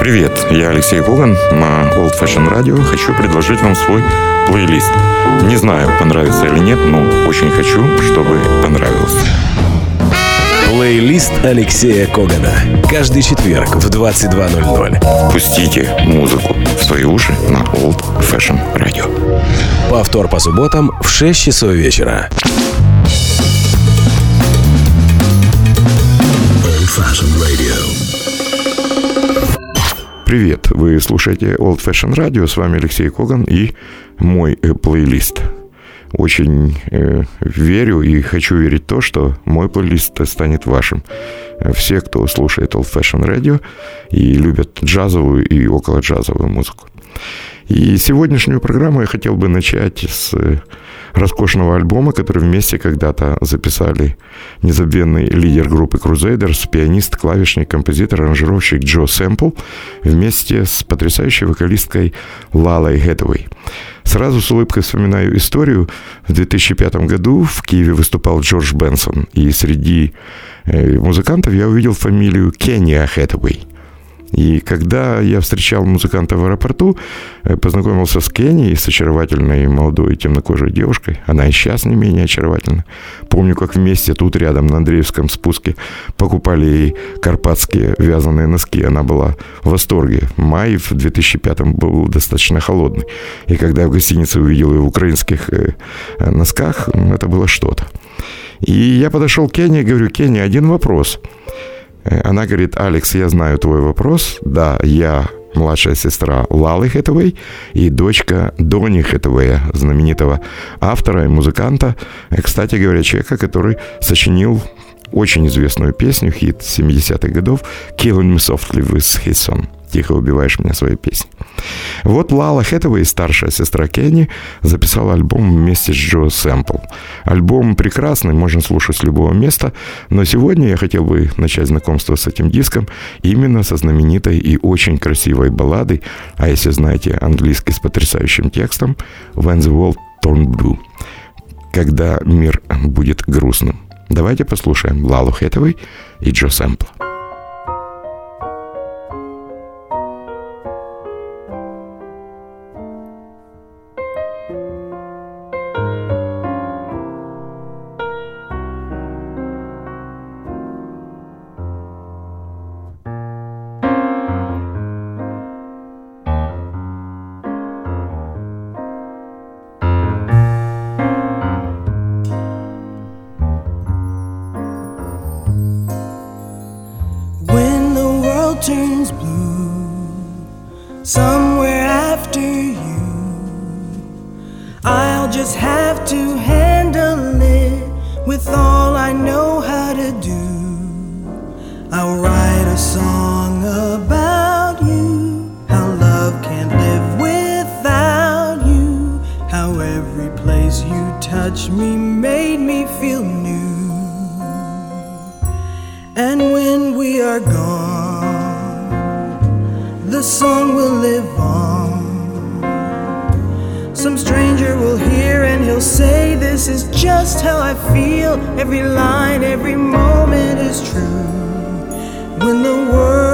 Привет, я Алексей Коган на Old Fashion Radio. Хочу предложить вам свой плейлист. Не знаю, понравится или нет, но очень хочу, чтобы понравилось. Плейлист Алексея Когана. Каждый четверг в 22.00. Пустите музыку в свои уши на Old Fashion Radio. Повтор по субботам в 6 часов вечера. Old Fashion Radio. Привет, вы слушаете Old Fashion Radio, с вами Алексей Коган и мой э, плейлист. Очень э, верю и хочу верить то, что мой плейлист станет вашим. Все, кто слушает Old Fashion Radio и любят джазовую и около джазовую музыку. И сегодняшнюю программу я хотел бы начать с роскошного альбома, который вместе когда-то записали незабвенный лидер группы Crusaders, пианист, клавишник, композитор, аранжировщик Джо Сэмпл вместе с потрясающей вокалисткой Лалой Гэтуэй. Сразу с улыбкой вспоминаю историю. В 2005 году в Киеве выступал Джордж Бенсон, и среди э, музыкантов я увидел фамилию Кения Хэтэуэй – и когда я встречал музыканта в аэропорту, э, познакомился с Кенни, с очаровательной молодой темнокожей девушкой. Она и сейчас не менее очаровательна. Помню, как вместе тут рядом на Андреевском спуске покупали ей карпатские вязаные носки. Она была в восторге. Май в 2005 был достаточно холодный. И когда я в гостинице увидел ее в украинских э, э, носках, это было что-то. И я подошел к Кенни и говорю, Кенни, один вопрос – она говорит, Алекс, я знаю твой вопрос. Да, я младшая сестра Лалы Хэтэуэй и дочка Дони Хэтэуэя, знаменитого автора и музыканта, э, кстати говоря, человека, который сочинил очень известную песню, хит 70-х годов «Killing Me Softly with His Son». «Тихо убиваешь меня своей песней». Вот Лала Хэтэуэй, старшая сестра Кенни, записала альбом вместе с Джо Сэмпл. Альбом прекрасный, можно слушать с любого места, но сегодня я хотел бы начать знакомство с этим диском именно со знаменитой и очень красивой балладой, а если знаете английский с потрясающим текстом, «When the world turned blue», когда мир будет грустным. Давайте послушаем Лалу Хэтэуэй и Джо Сэмпла. me made me feel new. And when we are gone, the song will live on. Some stranger will hear and he'll say, This is just how I feel. Every line, every moment is true. When the world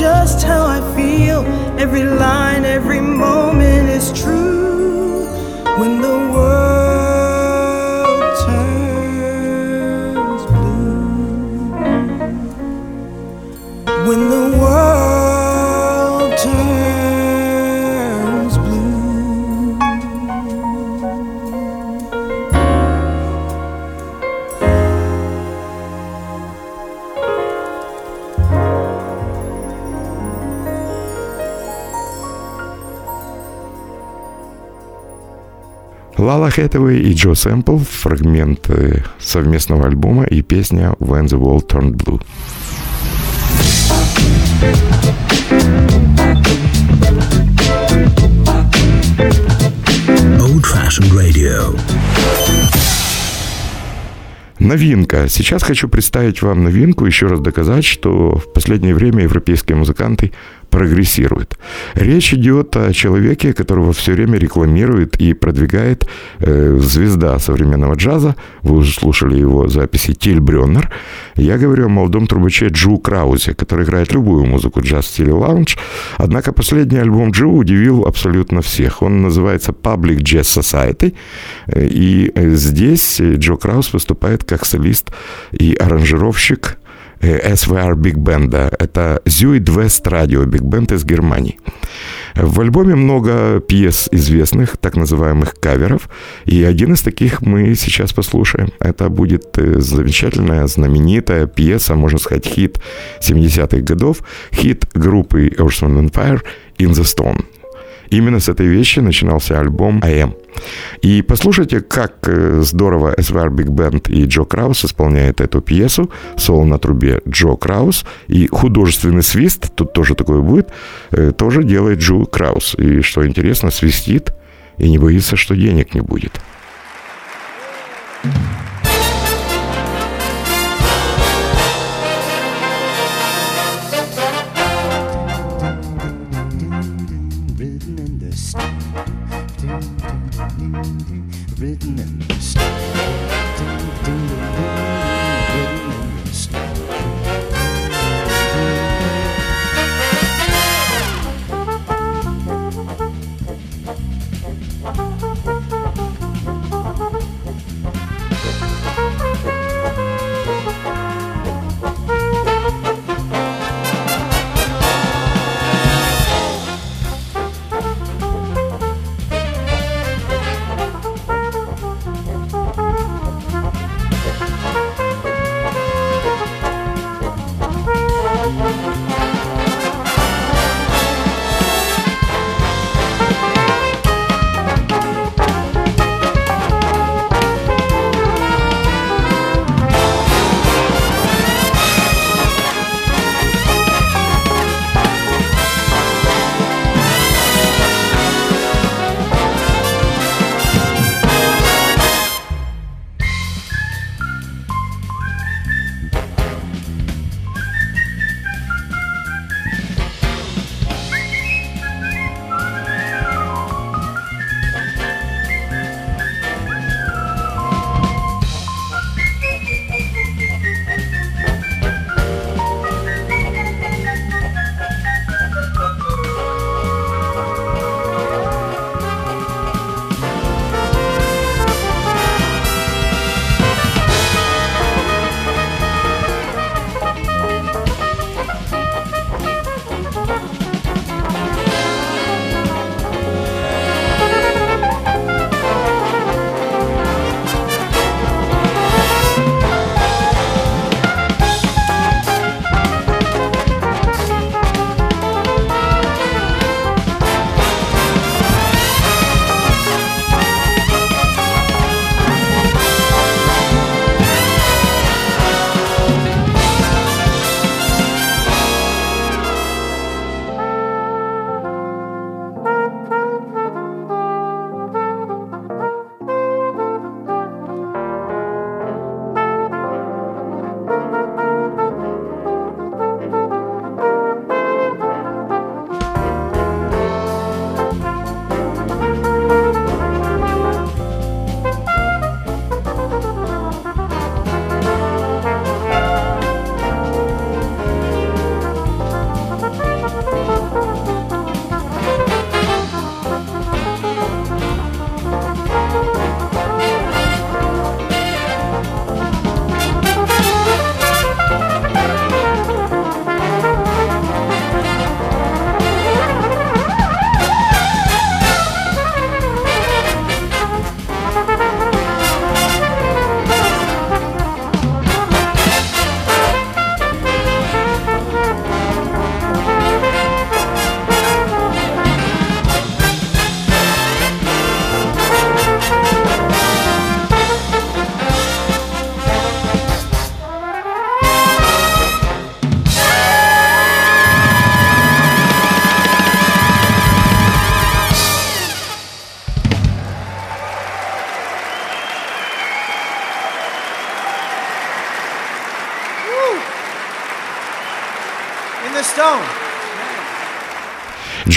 just how I feel. Every line, every moment is true. When the Лала Хэтэуэй и Джо Сэмпл, фрагмент совместного альбома и песня «When the World Turned Blue». Old Fashioned Radio. Новинка. Сейчас хочу представить вам новинку, еще раз доказать, что в последнее время европейские музыканты прогрессируют. Речь идет о человеке, которого все время рекламирует и продвигает э, звезда современного джаза. Вы уже слушали его записи Тиль Брённер. Я говорю о молодом трубаче Джу Краузе, который играет любую музыку джаз в стиле лаунж. Однако последний альбом Джу удивил абсолютно всех. Он называется Public Jazz Society. И э, здесь Джо Краус выступает как солист и аранжировщик SVR Big Band. Это Zurich West Radio Big Band из Германии. В альбоме много пьес известных, так называемых каверов, и один из таких мы сейчас послушаем. Это будет э, замечательная, знаменитая пьеса, можно сказать, хит 70-х годов, хит группы Earth, Wind Fire «In the Stone». Именно с этой вещи начинался альбом «I Am». И послушайте, как э, здорово SVR Big Band и Джо Краус исполняют эту пьесу. Соло на трубе Джо Краус. И художественный свист, тут тоже такое будет, э, тоже делает Джо Краус. И что интересно, свистит и не боится, что денег не будет. written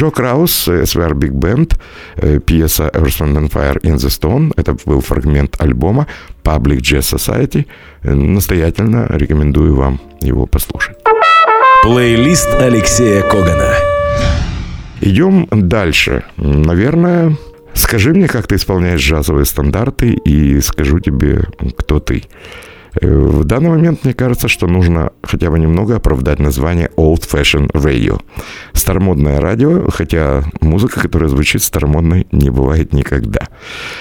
Джо Краус, SVR Big Band, э, пьеса Earth, Wind and Fire in the Stone. Это был фрагмент альбома Public Jazz Society. Э, Настоятельно рекомендую вам его послушать. Плейлист Алексея Когана. Идем дальше. Наверное, скажи мне, как ты исполняешь джазовые стандарты, и скажу тебе, кто ты. Э, В данный момент мне кажется, что нужно хотя бы немного оправдать название Old Fashion Radio. Старомодное радио, хотя музыка, которая звучит старомодной, не бывает никогда.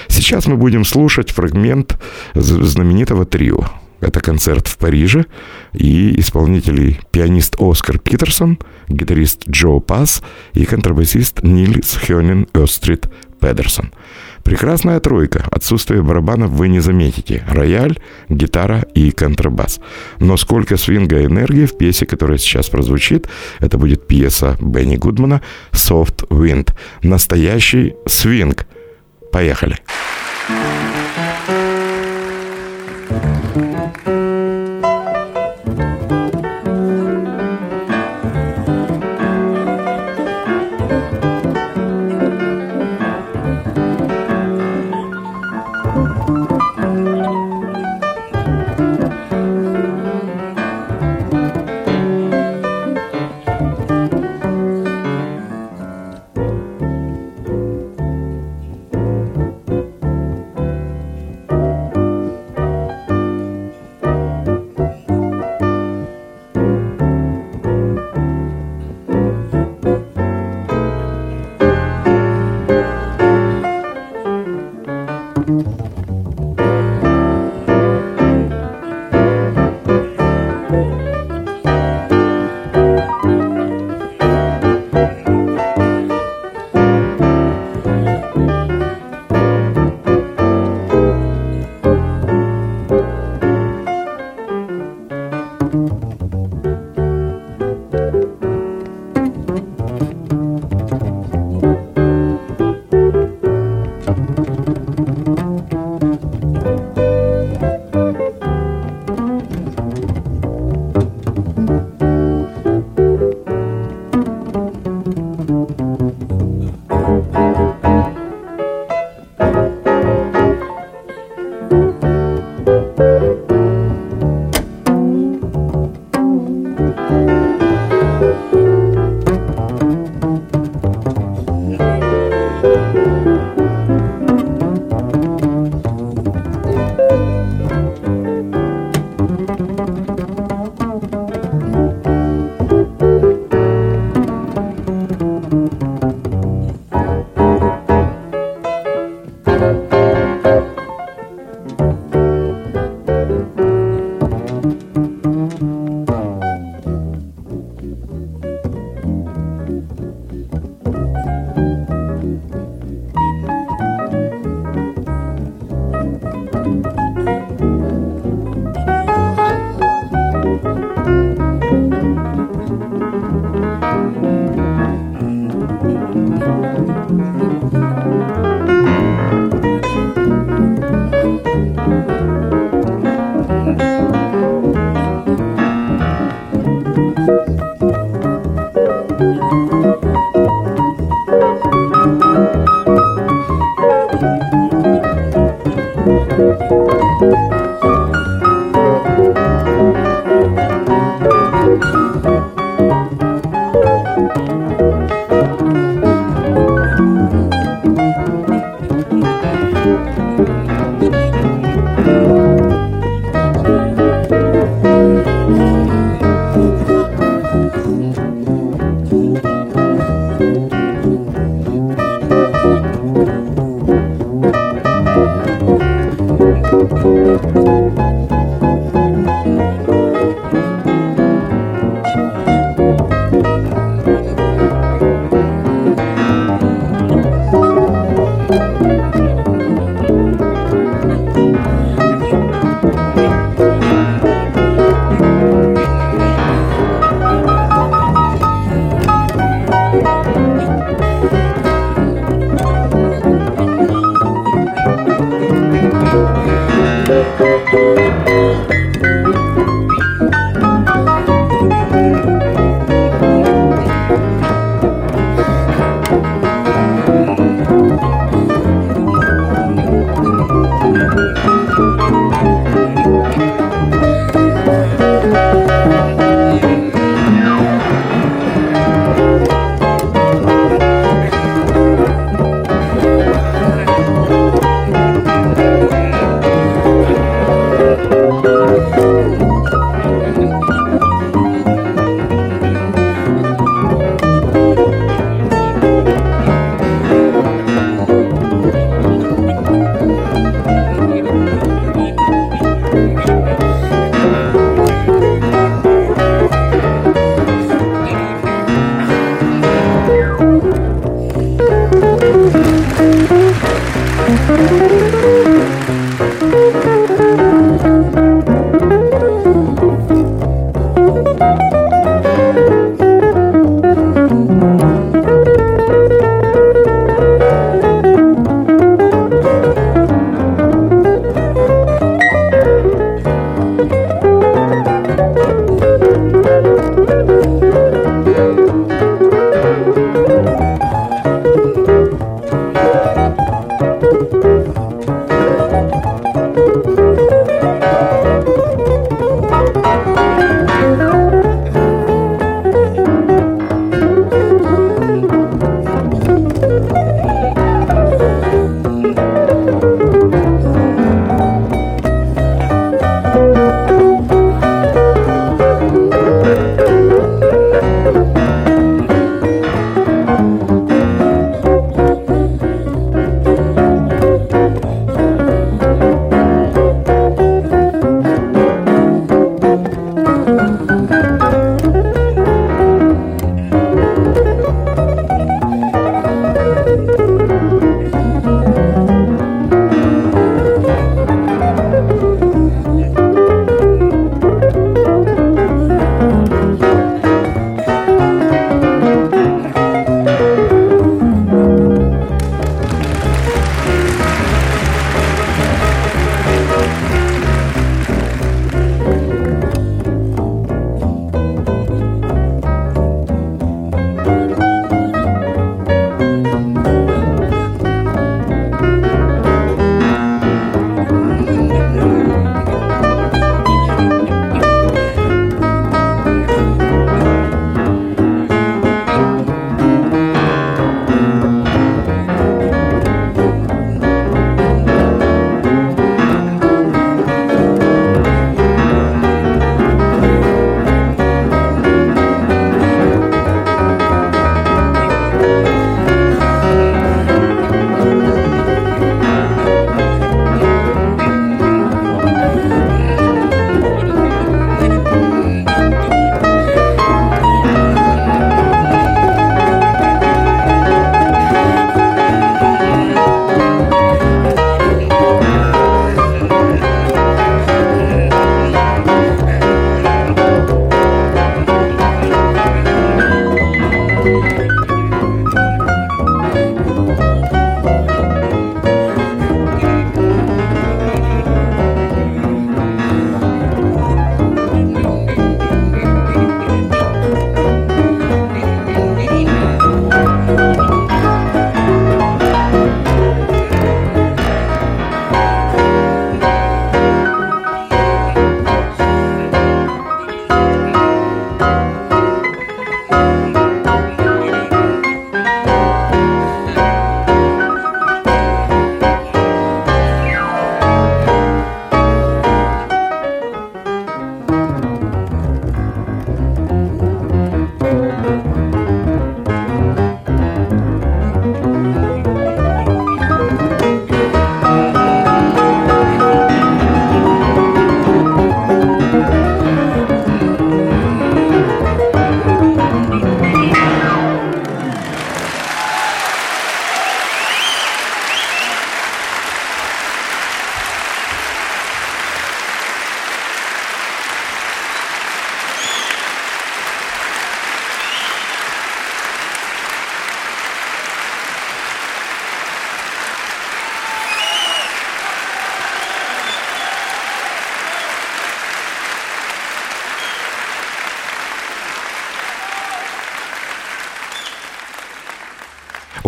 Сейчас мы будем слушать фрагмент знаменитого трио. Это концерт в Париже, и исполнители пианист Оскар Питерсон, гитарист Джо Пас и контрабасист Нильс Хёнин Острид Педерсон. Прекрасная тройка. Отсутствие барабанов вы не заметите. Рояль, гитара и контрабас. Но сколько свинга и энергии в пьесе, которая сейчас прозвучит, это будет пьеса Бенни Гудмана «Soft Wind». Настоящий свинг. Поехали.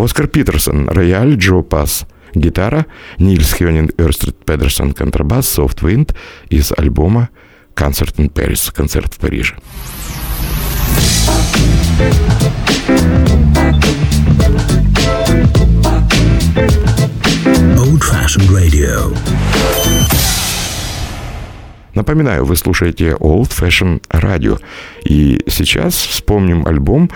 Оскар Питерсон, рояль, Джо Пас, гитара, Нильс Хёнин Эрстрид Педерсон, контрабас, Soft Wind из альбома Concert in Paris, концерт в Париже. Old Fashioned Radio. Напоминаю, вы слушаете Old Fashion Radio. И сейчас вспомним альбом,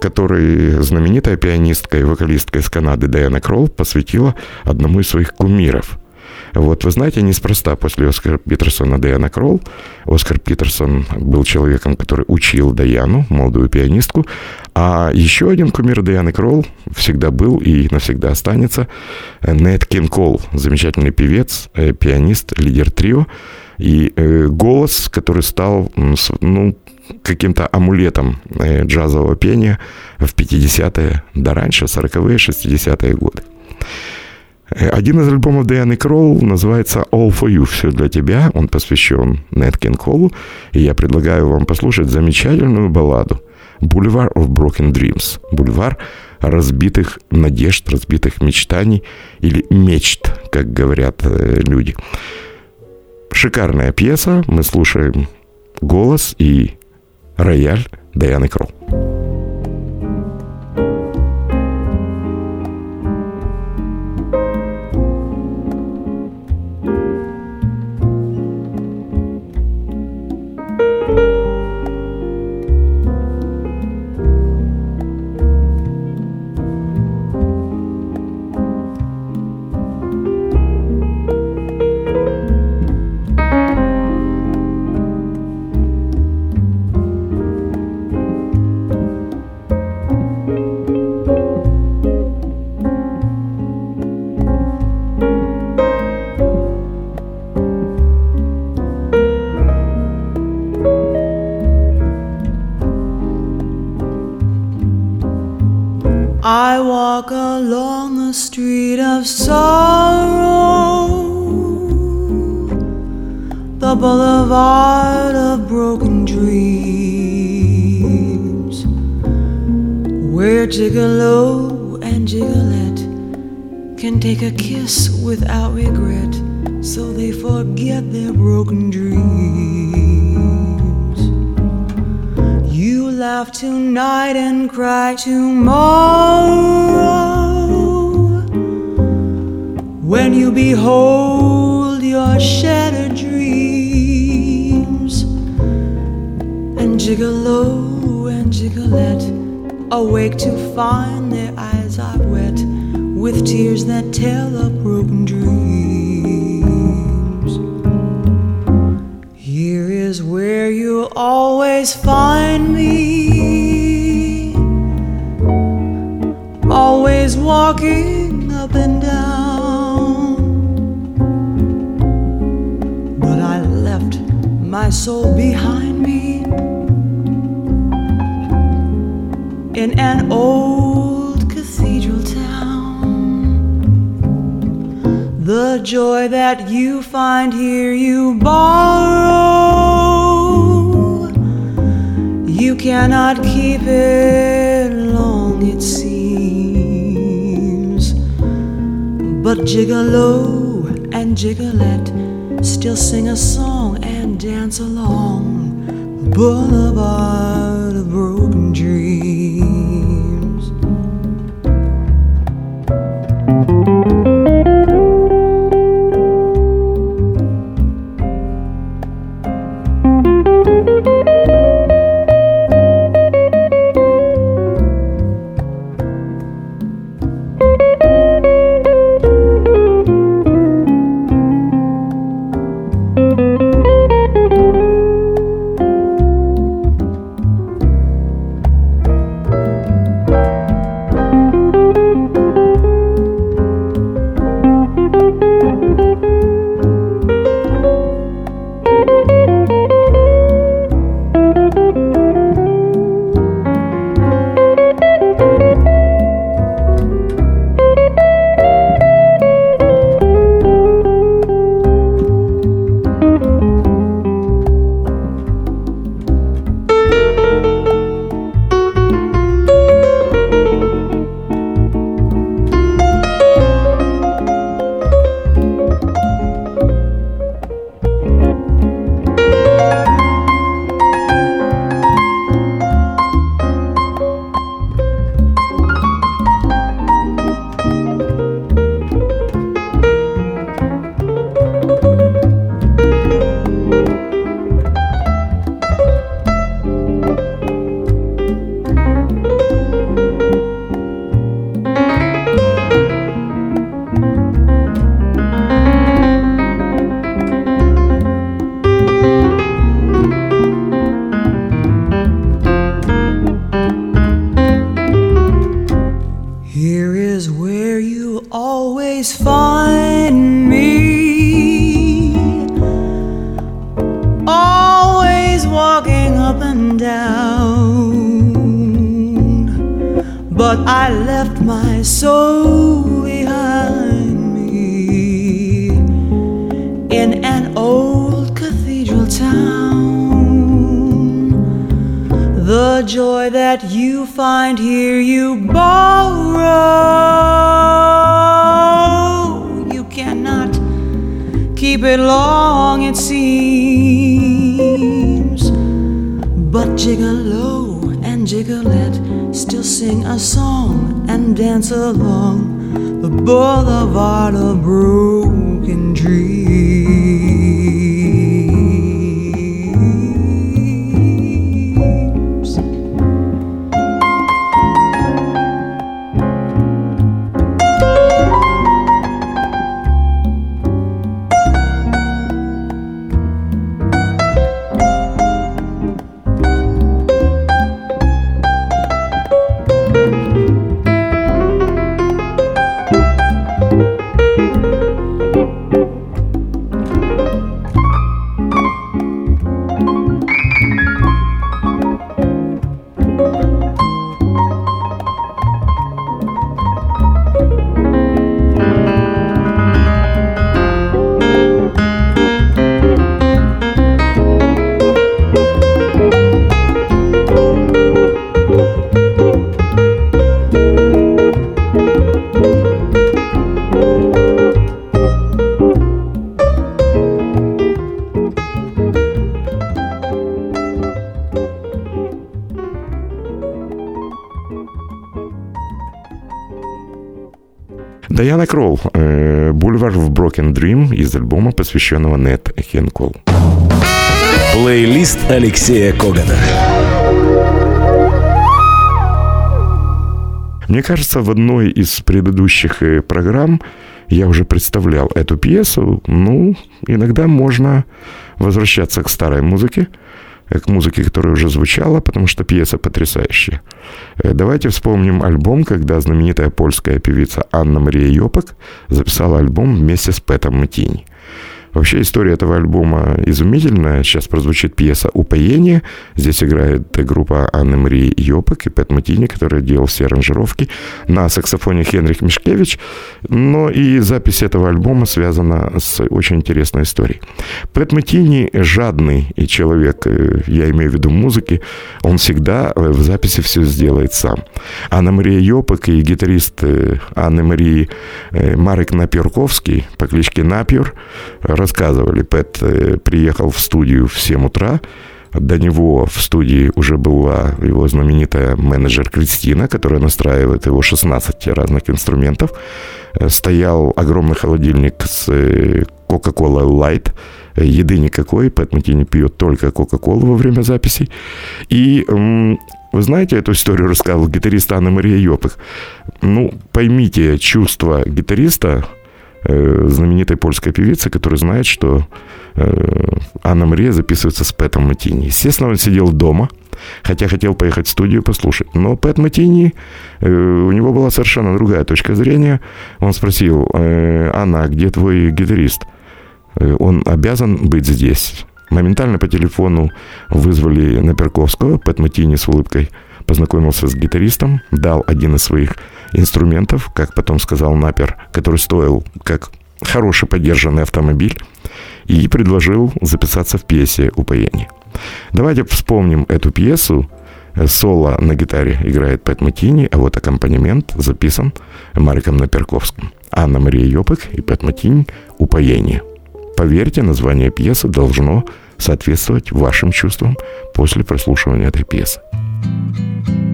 который знаменитая пианистка и вокалистка из Канады Дайана Кролл посвятила одному из своих кумиров. Вот вы знаете, неспроста после Оскара Питерсона Дайана Кролл. Оскар Питерсон был человеком, который учил Даяну, молодую пианистку. А еще один кумир Даяны Кролл всегда был и навсегда останется Нет Кин Кол, замечательный певец, э, пианист, лидер трио. И э, голос, который стал, ну, каким-то амулетом э, джазового пения в 50-е, да раньше, 40-е, 60-е годы. Э, Один из альбомов Дианы Кролл называется All for You, все для тебя. Он посвящен Нет Кин Колу. И я предлагаю вам послушать замечательную балладу Boulevard of Broken Dreams. Бульвар разбитых надежд, разбитых мечтаний или мечт, как говорят э, люди. Шикарная пьеса. Мы слушаем голос и рояль Дайаны Кролл. Behold your shattered dreams. And Gigolo and Gigolette awake to find their eyes are wet with tears that tell of broken dreams. Here is where you'll always find me, always walking soul behind me in an old cathedral town. The joy that you find here you borrow. You cannot keep it long, it seems. But Gigolo and Gigolette still sing a song dance along the boulevard of broken up and down. But I left my soul behind me in an old cathedral town. The joy that you find here, you borrow. You cannot keep it long, it seems. But Gigolo and jiggle Gigolette still sing a song and dance along the boulevard of broken dreams. Даяна Кролл, э, «Бульвар в Broken Dream» из альбома, посвященного Нет Хенкол. Плейлист Алексея Когана. Мне кажется, в одной из предыдущих э, программ я уже представлял эту пьесу. Ну, иногда можно возвращаться к старой музыке, к музыке, которая уже звучала, потому что пьеса потрясающая. Э, Давайте вспомним альбом, когда знаменитая польская певица Анна Мария Йопак записала альбом вместе с Пэтом Матини. Вообще история этого альбома изумительная. Сейчас прозвучит пьеса «Упоение». Здесь играет группа Анны Марии Йопак и Пэт Матини, который делал все аранжировки. На саксофоне Хенрих Мишкевич. Но и запись этого альбома связана с очень интересной историей. Пэт Матини жадный человек, э, я имею в виду музыки, он всегда э, в записи все сделает сам. Анна Мария Йопак и гитарист э, Анны Марии Марек Напьерковский по кличке Напьер рассказывали, Пэт э, приехал в студию в 7 утра, до него в студии уже была его знаменитая менеджер Кристина, которая настраивает его 16 разных инструментов. Э, Стоял огромный холодильник с э, Coca-Cola Light, еды никакой, Пэт Матини пьет только Кока-Колу во время записей. И вы знаете эту историю, рассказывал гитарист Анна Мария Йопых. Ну, поймите чувство гитариста, знаменитой польской певицы, которая знает, что э, Анна Мария записывается с Пэтом Матини. Естественно, он сидел дома, хотя хотел поехать в студию послушать. Но Пэт Матини, э, у него была совершенно другая точка зрения. Он спросил, э, Анна, а где твой гитарист? Э, Он обязан быть здесь. Моментально по телефону вызвали Наперковского, Пэт Матини с улыбкой познакомился с гитаристом, дал один из своих инструментов, как потом сказал Напер, который стоил как хороший поддержанный автомобиль, и предложил записаться в пьесе «Упоение». Давайте вспомним эту пьесу. Э, Соло на гитаре играет Пэт Матини, а вот аккомпанемент записан Мариком Наперковским. Анна Мария Йопык и Пэт Матини «Упоение». Поверьте, название пьесы должно соответствовать вашим чувствам после прослушивания этой пьесы. thank you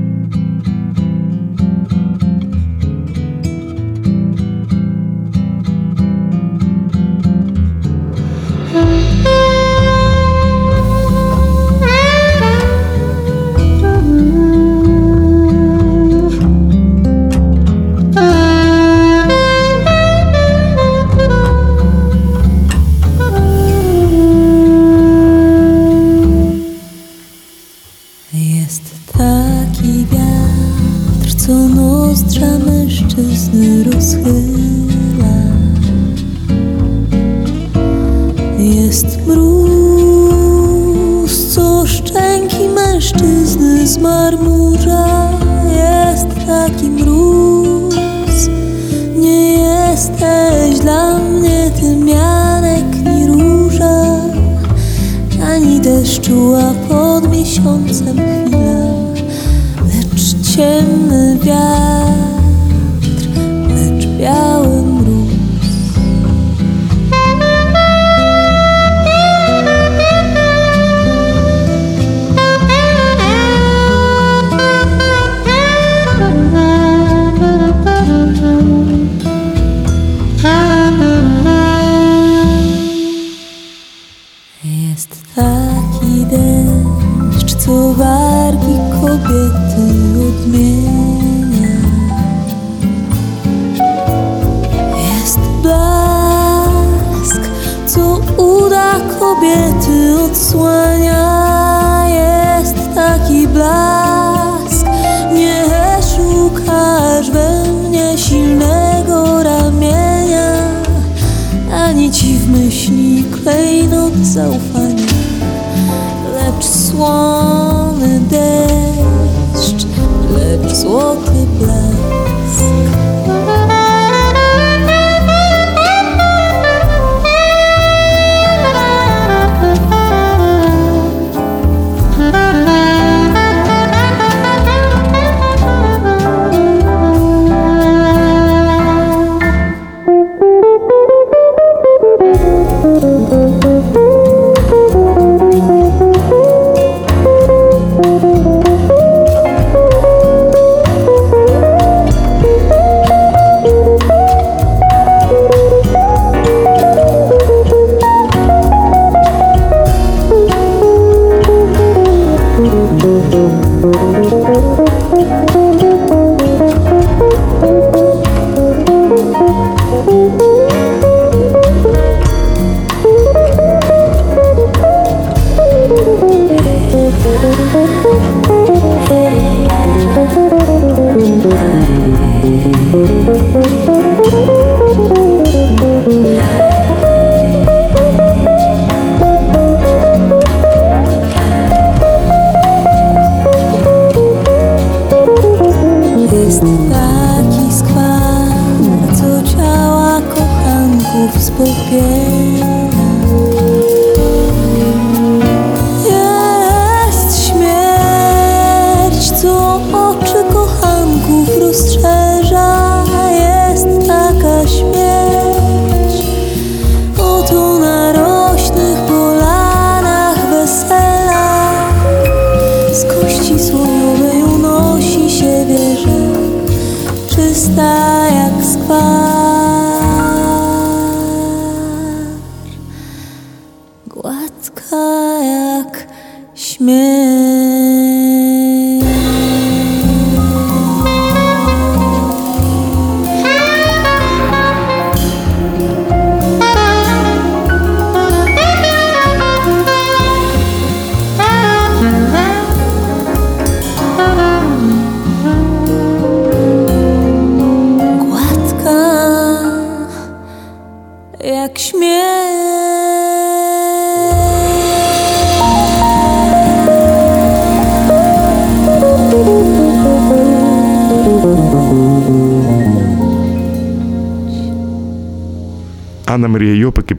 swan.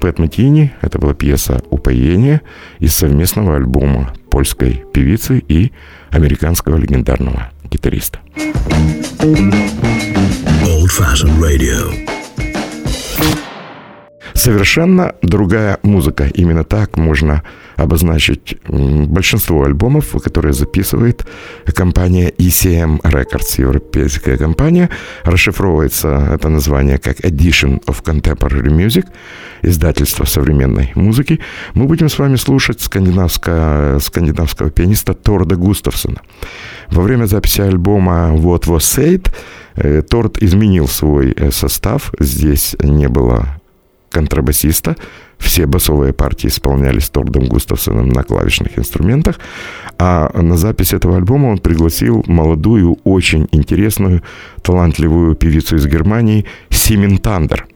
Пэт Матини. Это была пьеса «Упоение» из совместного альбома польской певицы и американского легендарного гитариста. Old Fashioned Radio. Совершенно другая музыка. Именно так можно обозначить большинство альбомов, которые записывает компания ECM Records, европейская компания. Расшифровывается это название как Edition of Contemporary Music, издательство современной музыки. Мы будем с вами слушать скандинавского, скандинавского пианиста Торда Густавсона. Во время записи альбома What Was Said э, Торд изменил свой э, состав. Здесь не было контрабасиста. Все басовые партии исполнялись Тордом Густавсоном на клавишных инструментах, а на запись этого альбома он пригласил молодую, очень интересную, талантливую певицу из Германии Симин Тандер.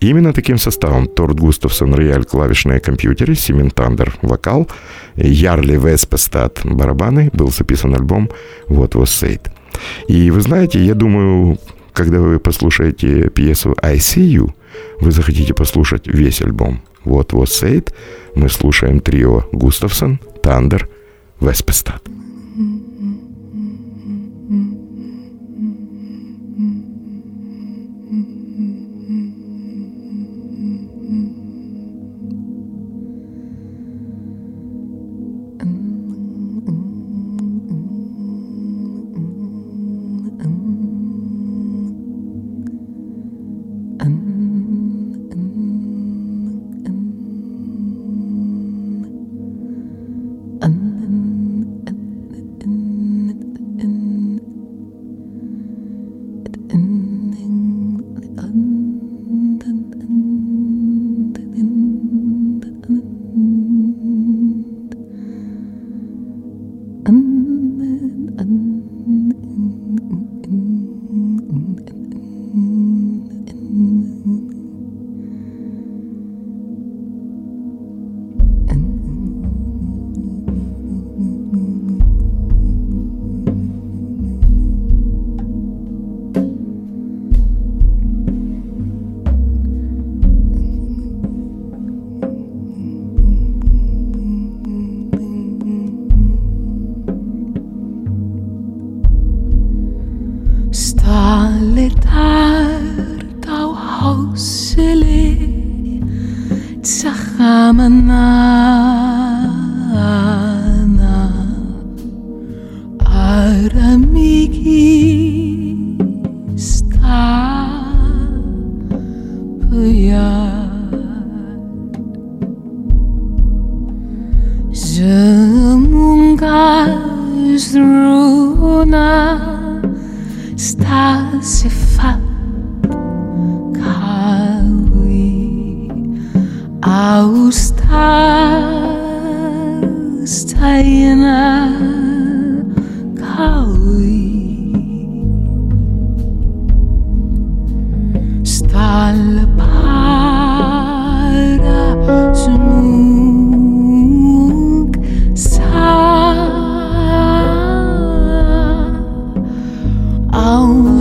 И именно таким составом Торд Густавсон рояль, клавишные компьютеры, Симин Тандер вокал, Ярле Веспестад барабаны был записан альбом «What Was Said». И вы знаете, я думаю, когда вы послушаете пьесу «I See You», вы захотите послушать весь альбом. «What Was Said» мы слушаем трио Густавсон, Тандер, Веспестад. Stallir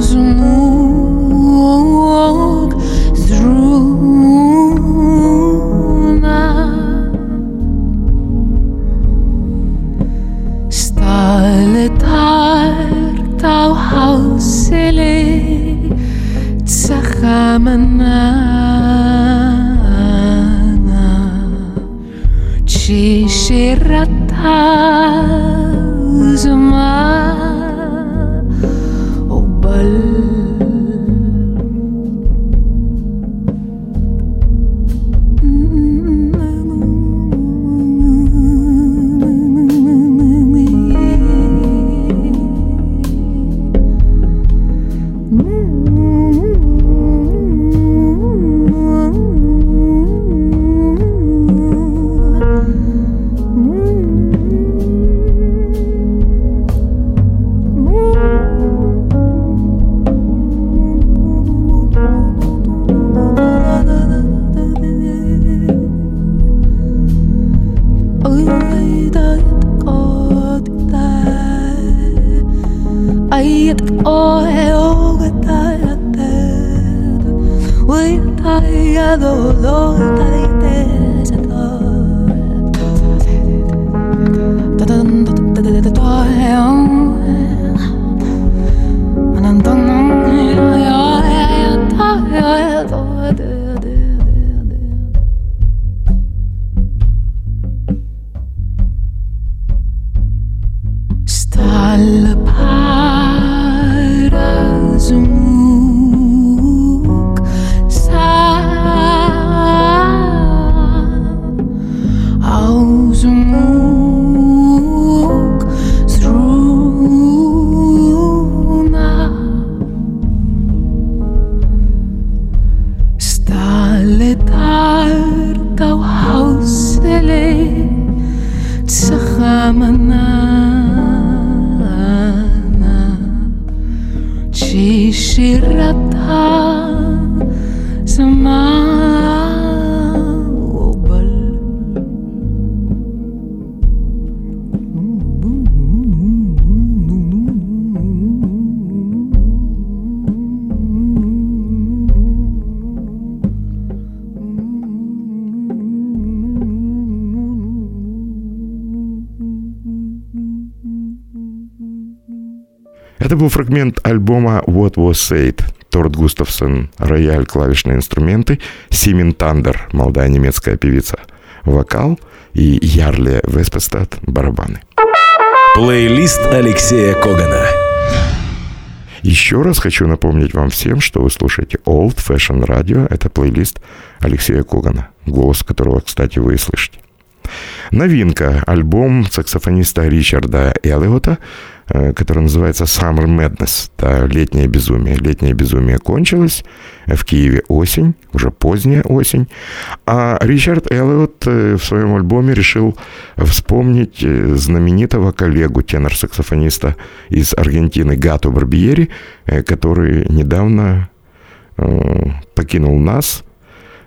to move What Was Said. Торд Густавсон, рояль, клавишные инструменты, Симин Тандер, молодая немецкая певица, вокал и Ярле Веспестад, барабаны. Плейлист Алексея Когана. Еще раз хочу напомнить вам всем, что вы слушаете Old Fashion Radio. Это плейлист Алексея Когана, голос которого, кстати, вы и слышите. Новинка, альбом саксофониста Ричарда Эллиота, э, который называется Summer Madness, да, летнее безумие. Летнее безумие кончилось, в Киеве осень, уже поздняя осень, а Ричард Эллиот э, в своем альбоме решил вспомнить э, знаменитого коллегу, тенор-саксофониста из Аргентины Гато Барбиери, э, который недавно э, покинул нас.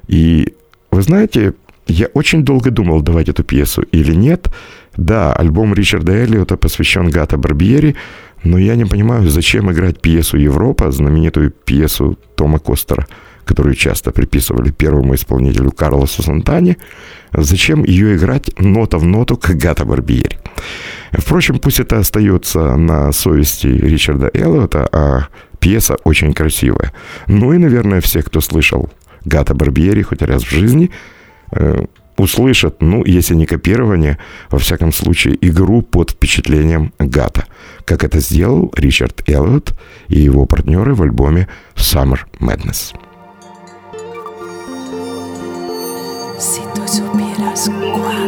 И вы знаете, я очень долго думал, давать эту пьесу или нет. Да, альбом Ричарда Эллиота посвящен Гата Барбьери, но я не понимаю, зачем играть пьесу «Европа», знаменитую пьесу Тома Костера, которую часто приписывали первому исполнителю Карлосу Сантане. Зачем ее играть нота в ноту, как Гата Барбьери? Впрочем, пусть это остается на совести Ричарда Эллиота, а пьеса очень красивая. Ну и, наверное, все, кто слышал Гата Барбьери хоть раз в жизни – услышат, ну, если не копирование, во всяком случае, игру под впечатлением Гата, как это сделал Ричард Эллиот и его партнеры в альбоме Summer Madness. Si tú supieras cuánto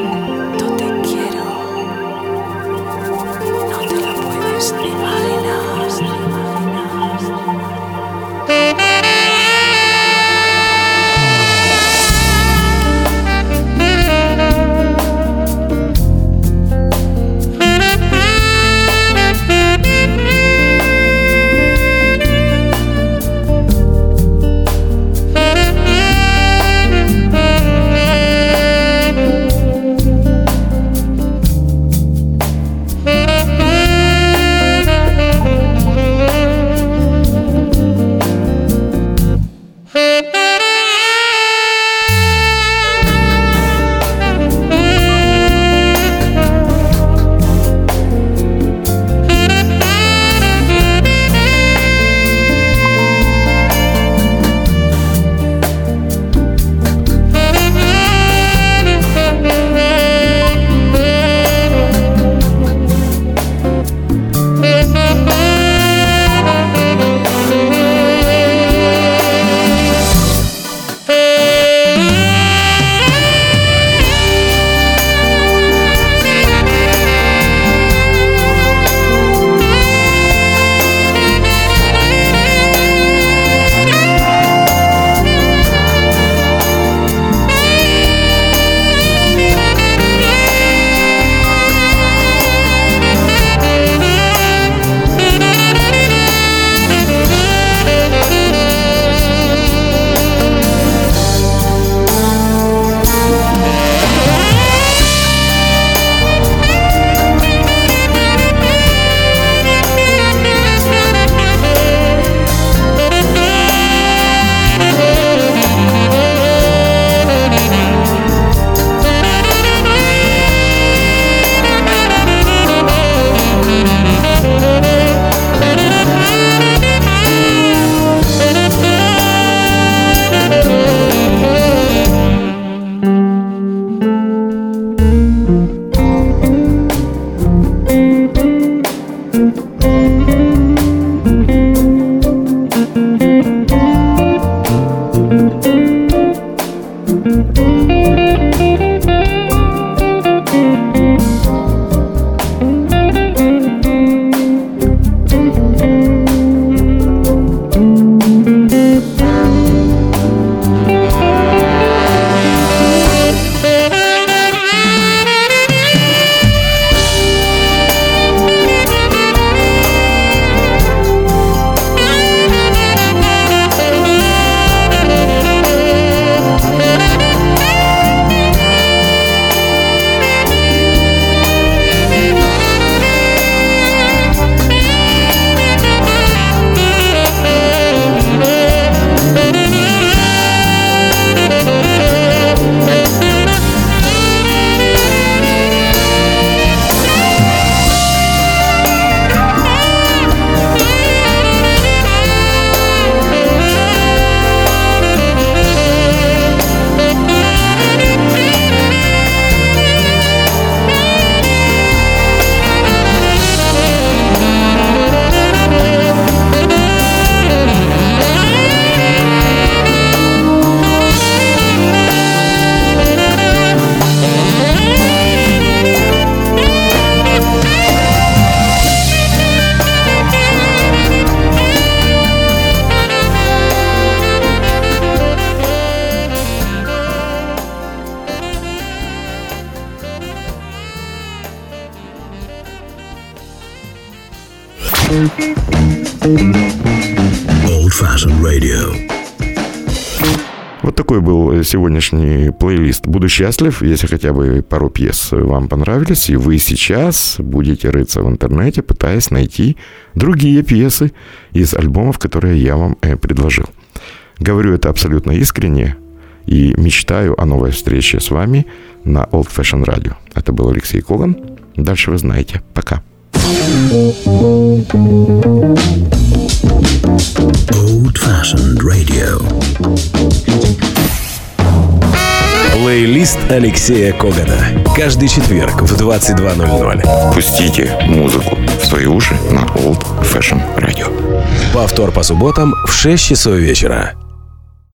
сегодняшний плейлист. Буду счастлив, если хотя бы пару пьес вам понравились, и вы сейчас будете рыться в интернете, пытаясь найти другие пьесы из альбомов, которые я вам э, предложил. Говорю это абсолютно искренне и мечтаю о новой встрече с вами на Old Fashion Radio. Это был Алексей Коган. Дальше вы знаете. Пока. Old Fashioned Radio. Плейлист Алексея Когана. Каждый четверг в 22.00. Пустите музыку в свои уши на Old Fashion Radio. Повтор по субботам в 6 часов вечера.